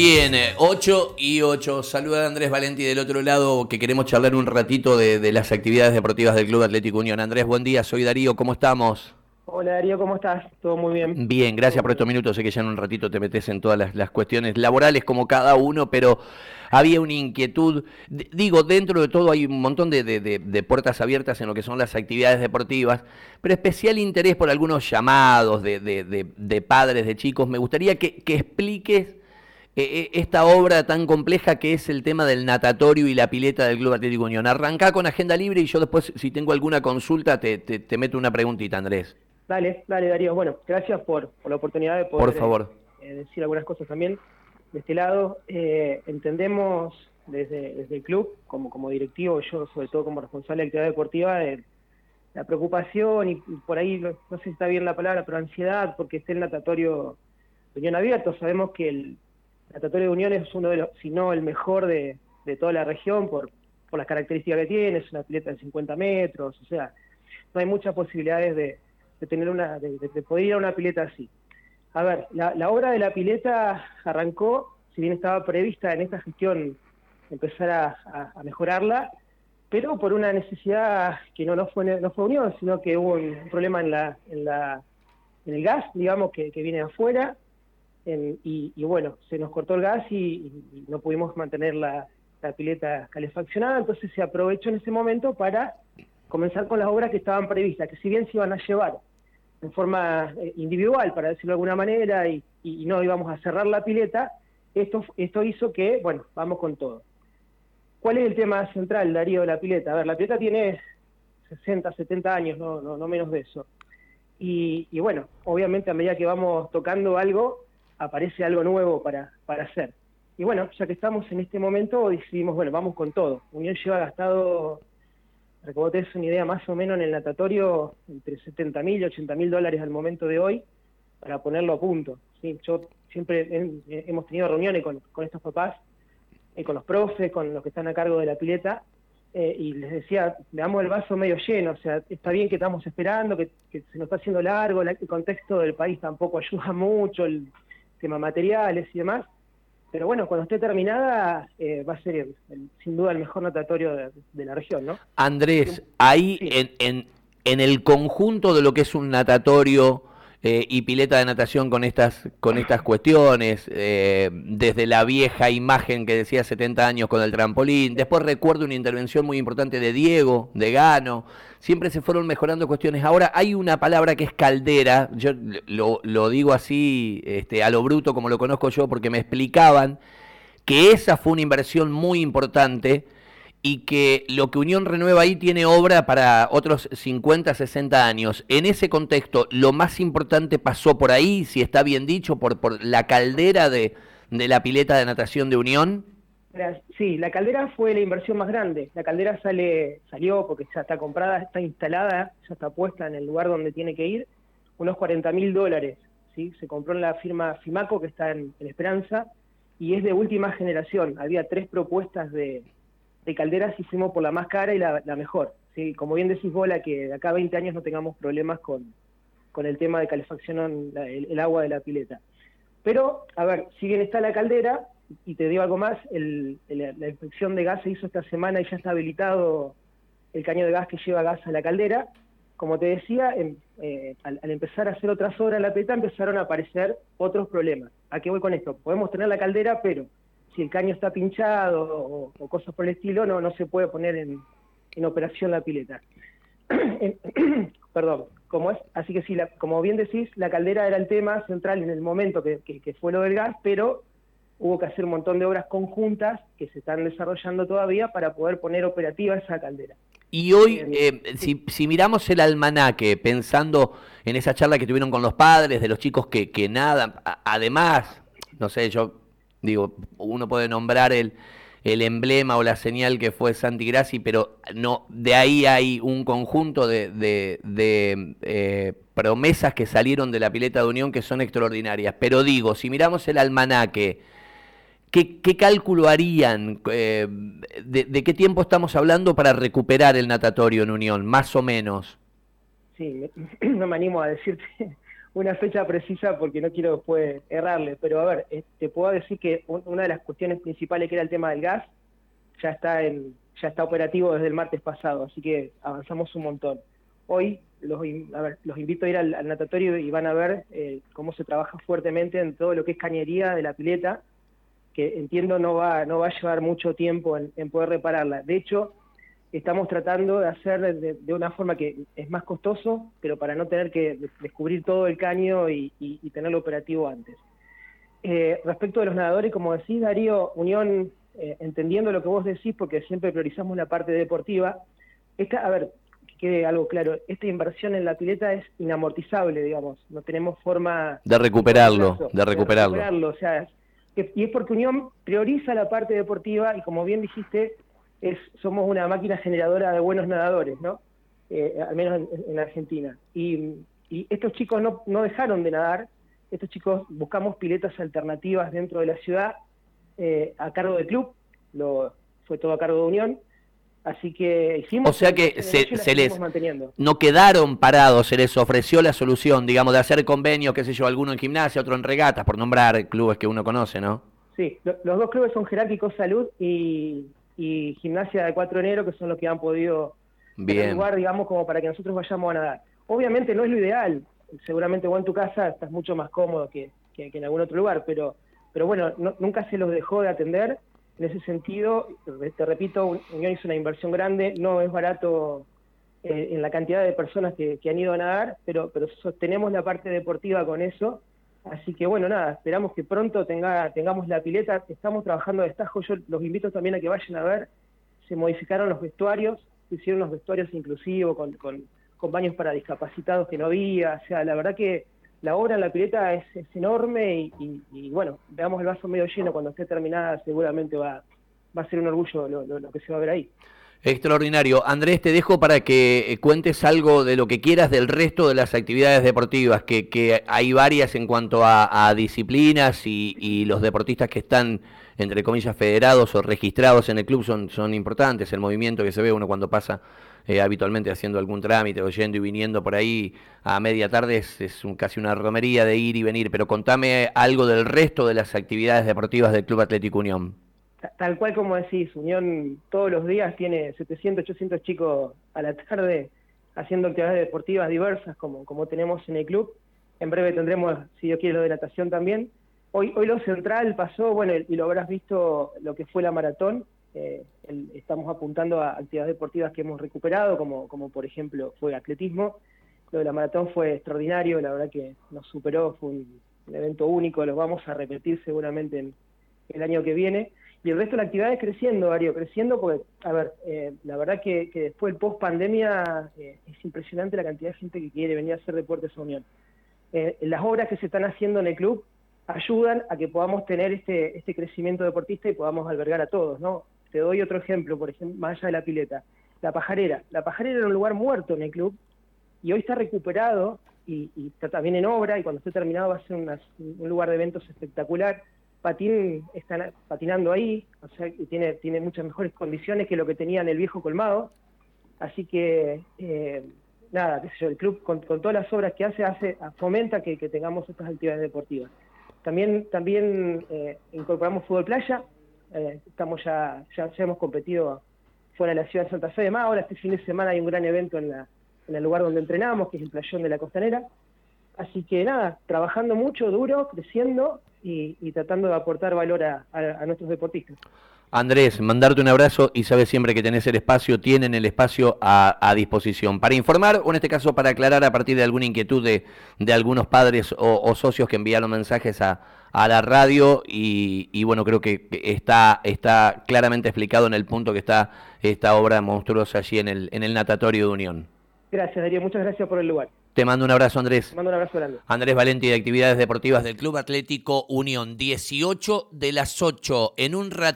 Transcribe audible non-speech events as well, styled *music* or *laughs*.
Bien, 8 y 8. Saluda a Andrés Valenti del otro lado, que queremos charlar un ratito de, de, las actividades deportivas del Club Atlético Unión. Andrés, buen día, soy Darío, ¿cómo estamos? Hola Darío, ¿cómo estás? Todo muy bien. Bien, gracias por estos minutos. Sé que ya en un ratito te metes en todas las, las cuestiones laborales como cada uno, pero había una inquietud. D digo, dentro de todo hay un montón de, de, de, puertas abiertas en lo que son las actividades deportivas, pero especial interés por algunos llamados de, padres, de chicos. Me gustaría que, que expliques eh, esta obra tan compleja que es el tema del natatorio y la pileta del Club Atlético Unión. Arrancá con agenda libre y yo después, si tengo alguna consulta, te, te, te meto una preguntita, Andrés. Dale, dale Darío. Bueno, gracias por, por la oportunidad de poder por favor. Eh, decir algunas cosas también. De este lado, eh, entendemos desde, desde el club, como, como directivo, yo sobre todo como responsable de actividad deportiva, de la preocupación y por ahí, no, sé si está bien la palabra, pero ansiedad porque esté el natatorio de Unión abierto. Sabemos que el natatorio de Unión es uno de los, si no el mejor de, de toda la región por, por las características que tiene, es una pileta de 50 metros, o sea, no hay muchas posibilidades de de tener una, de, de, poder ir a una pileta así. A ver, la, la, obra de la pileta arrancó, si bien estaba prevista en esta gestión empezar a, a, mejorarla, pero por una necesidad que no, no, fue, no fue unión, sino que hubo un problema en, la, en, la, en el gas, digamos, que, que viene afuera, y, bueno, se nos cortó el gas y, no pudimos mantener la, pileta calefaccionada, entonces se aprovechó en ese momento para comenzar con las obras que estaban previstas, que si bien se iban a llevar en forma eh, individual, para decirlo de alguna manera, y, no íbamos a cerrar la pileta, esto, esto hizo que, bueno, vamos con todo. ¿Cuál es el tema central, Darío, de la pileta? A ver, la pileta tiene 60, 70 años, no, no, no menos de eso. Y, bueno, obviamente a medida que vamos tocando algo, aparece algo nuevo para, para hacer. Y bueno, ya que estamos en este momento, decidimos, bueno, vamos con todo. Unión lleva gastado para que vos te des una idea, más o menos en el natatorio, entre 70 mil y 80 mil dólares al momento de hoy, para ponerlo a punto. Yo siempre he, hemos tenido reuniones con, con estos papás, eh, con los profes, con los que están a cargo de la pileta, eh, y les decía, veamos el vaso medio lleno, o sea, está bien que estamos esperando, que, que se nos está haciendo largo, el contexto del país tampoco *laughs* ayuda mucho, el tema materiales y demás, pero bueno, cuando esté terminada eh, va a ser el, el, sin duda el mejor natatorio de, de la región, ¿no? Andrés, ahí sí. en, en, en, el conjunto de lo que es un natatorio eh, y pileta de natación con estas, con estas cuestiones, eh, desde la vieja imagen que decía 70 años con el trampolín, después recuerdo una intervención muy importante de Diego, de Gano, siempre se fueron mejorando cuestiones. Ahora hay una palabra que es caldera, yo lo, lo digo así este, a lo bruto como lo conozco yo, porque me explicaban que esa fue una inversión muy importante y que lo que Unión Renueva ahí tiene obra para otros 50, 60 años. En ese contexto, lo más importante pasó por ahí, si está bien dicho, por, la caldera de, la pileta de natación de Unión. Sí, la caldera fue la inversión más grande. La caldera sale, salió porque ya está comprada, está instalada, ya está puesta en el lugar donde tiene que ir, unos 40 mil dólares. ¿sí? Se compró en la firma Fimaco, que está en Esperanza, y es de última generación. Había tres propuestas de, de calderas y fuimos por la más cara y la, mejor. ¿sí? Como bien decís vos, la que de acá a 20 años no tengamos problemas con, con el tema de calefacción, la, el, agua de la pileta. Pero, a ver, si bien está la caldera, y te digo algo más, la inspección de gas se hizo esta semana y ya está habilitado el caño de gas que lleva gas a la caldera. Como te decía, eh, al, al, empezar a hacer otras obras en la pileta empezaron a aparecer otros problemas. ¿A qué voy con esto? Podemos tener la caldera, pero si el caño está pinchado o, o, cosas por el estilo, no, no se puede poner en, en operación la pileta. *clears throat* *clears throat* Perdón, como es, así que sí, la, como bien decís, la caldera era el tema central en el momento que, que, que, fue lo del gas, pero hubo que hacer un montón de obras conjuntas que se están desarrollando todavía para poder poner operativa esa caldera. Y hoy, eh, si, si, miramos el almanaque, pensando en esa charla que tuvieron con los padres, de los chicos que, que nada, además, no sé, yo digo, uno puede nombrar el, el emblema o la señal que fue Santi Grassi, pero no, de ahí hay un conjunto de, de, eh, promesas que salieron de la pileta de Unión que son extraordinarias. Pero digo, si miramos el almanaque, ¿qué, qué cálculo harían? Eh, de, de, qué tiempo estamos hablando para recuperar el natatorio en Unión, más o menos? Sí, *clears throat* no me animo a decirte una fecha precisa porque no quiero después errarle, pero a ver, eh, te puedo decir que una de las cuestiones principales que era el tema del gas ya está en, ya está operativo desde el martes pasado, así que avanzamos un montón. Hoy los, los invito a ir al, natatorio y van a ver eh, cómo se trabaja fuertemente en todo lo que es cañería de la pileta, que entiendo no va, no va a llevar mucho tiempo en poder repararla. De hecho, estamos tratando de hacer de, una forma que es más costoso, pero para no tener que descubrir todo el caño y, tenerlo operativo antes. Eh, respecto de los nadadores, como decís, Darío, Unión, eh, entendiendo lo que vos decís, porque siempre priorizamos la parte deportiva, esta, a ver, que quede algo claro, esta inversión en la pileta es inamortizable, digamos, no tenemos forma... De recuperarlo, de, recuperarlo. De recuperarlo, o sea, y es porque Unión prioriza la parte deportiva y como bien dijiste, es, somos una máquina generadora de buenos nadadores, ¿no? Eh, al menos en, Argentina. Y, estos chicos no, no, dejaron de nadar, estos chicos buscamos piletas alternativas dentro de la ciudad eh, a cargo del club, lo, fue todo a cargo de Unión, así que hicimos... O sea que se, les... No quedaron parados, se les ofreció la solución, digamos, de hacer convenios, qué sé yo, alguno en gimnasia, otro en regatas, por nombrar clubes que uno conoce, ¿no? Sí, los dos clubes son Jerárquicos Salud y, y Gimnasia de 4 de enero, que son los que han podido Bien. lugar, digamos, como para que nosotros vayamos a nadar. Obviamente no es lo ideal, seguramente vos en tu casa estás mucho más cómodo que, en algún otro lugar, pero, pero bueno, nunca se los dejó de atender. En ese sentido, te repito, Unión hizo una inversión grande, no es barato eh, en la cantidad de personas que, que, han ido a nadar, pero, pero sostenemos la parte deportiva con eso Así que bueno, nada, esperamos que pronto tenga, tengamos la pileta. Estamos trabajando de estajo. Yo los invito también a que vayan a ver. Se modificaron los vestuarios, se hicieron los vestuarios inclusivos con, baños para discapacitados que no había. O sea, la verdad que la obra en la pileta es, enorme y, bueno, veamos el vaso medio lleno cuando esté terminada. Seguramente va a ser un orgullo lo que se va a ver ahí. Extraordinario. Andrés, te dejo para que eh, cuentes algo de lo que quieras del resto de las actividades deportivas, que, hay varias en cuanto a, disciplinas y, los deportistas que están, entre comillas, federados o registrados en el club son, importantes. El movimiento que se ve uno cuando pasa eh, habitualmente haciendo algún trámite o yendo y viniendo por ahí a media tarde es, casi una romería de ir y venir. Pero contame algo del resto de las actividades deportivas del Club Atlético Unión tal cual como decís, Unión todos los días tiene 700, 800 chicos a la tarde haciendo actividades deportivas diversas como, como tenemos en el club. En breve tendremos, si Dios quiere, lo de natación también. Hoy, hoy lo central pasó, bueno, y lo habrás visto lo que fue la maratón. Eh, estamos apuntando a actividades deportivas que hemos recuperado, como, como por ejemplo fue atletismo. Lo de la maratón fue extraordinario, la verdad que nos superó, fue un, evento único, lo vamos a repetir seguramente en, el año que viene. Y el resto de la actividad es creciendo, Darío, creciendo porque, a ver, eh, la verdad que, después del post pandemia eh, es impresionante la cantidad de gente que quiere venir a hacer deportes a Unión. Eh, las obras que se están haciendo en el club ayudan a que podamos tener este, este crecimiento deportista y podamos albergar a todos, ¿no? Te doy otro ejemplo, por ejemplo, más allá de la pileta. La pajarera. La pajarera era un lugar muerto en el club y hoy está recuperado y, está también en obra y cuando esté terminado va a ser un lugar de eventos espectacular Patín está patinando ahí, o sea, tiene, tiene muchas mejores condiciones que lo que tenía en el viejo colmado. Así que, eh, nada, qué sé yo, el club con, todas las obras que hace, hace fomenta que, tengamos estas actividades deportivas. También, también eh, incorporamos fútbol playa, eh, estamos ya, ya, hemos competido fuera de la ciudad de Santa Fe de Más, ahora este fin de semana hay un gran evento en, la, en el lugar donde entrenamos, que es el playón de la Costanera. Así que nada, trabajando mucho, duro, creciendo y, tratando de aportar valor a, nuestros deportistas. Andrés, mandarte un abrazo y sabes siempre que tenés el espacio, tienen el espacio a, disposición. Para informar, o en este caso para aclarar a partir de alguna inquietud de, algunos padres o, socios que enviaron mensajes a, la radio y, bueno, creo que está, está claramente explicado en el punto que está esta obra monstruosa allí en el, en el natatorio de Unión. Gracias, Darío. Muchas gracias por el lugar. Te mando un abrazo, Andrés. Te mando un abrazo grande. Andrés Valenti de Actividades Deportivas del Club Atlético Unión. 18 de las 8 en un ratito.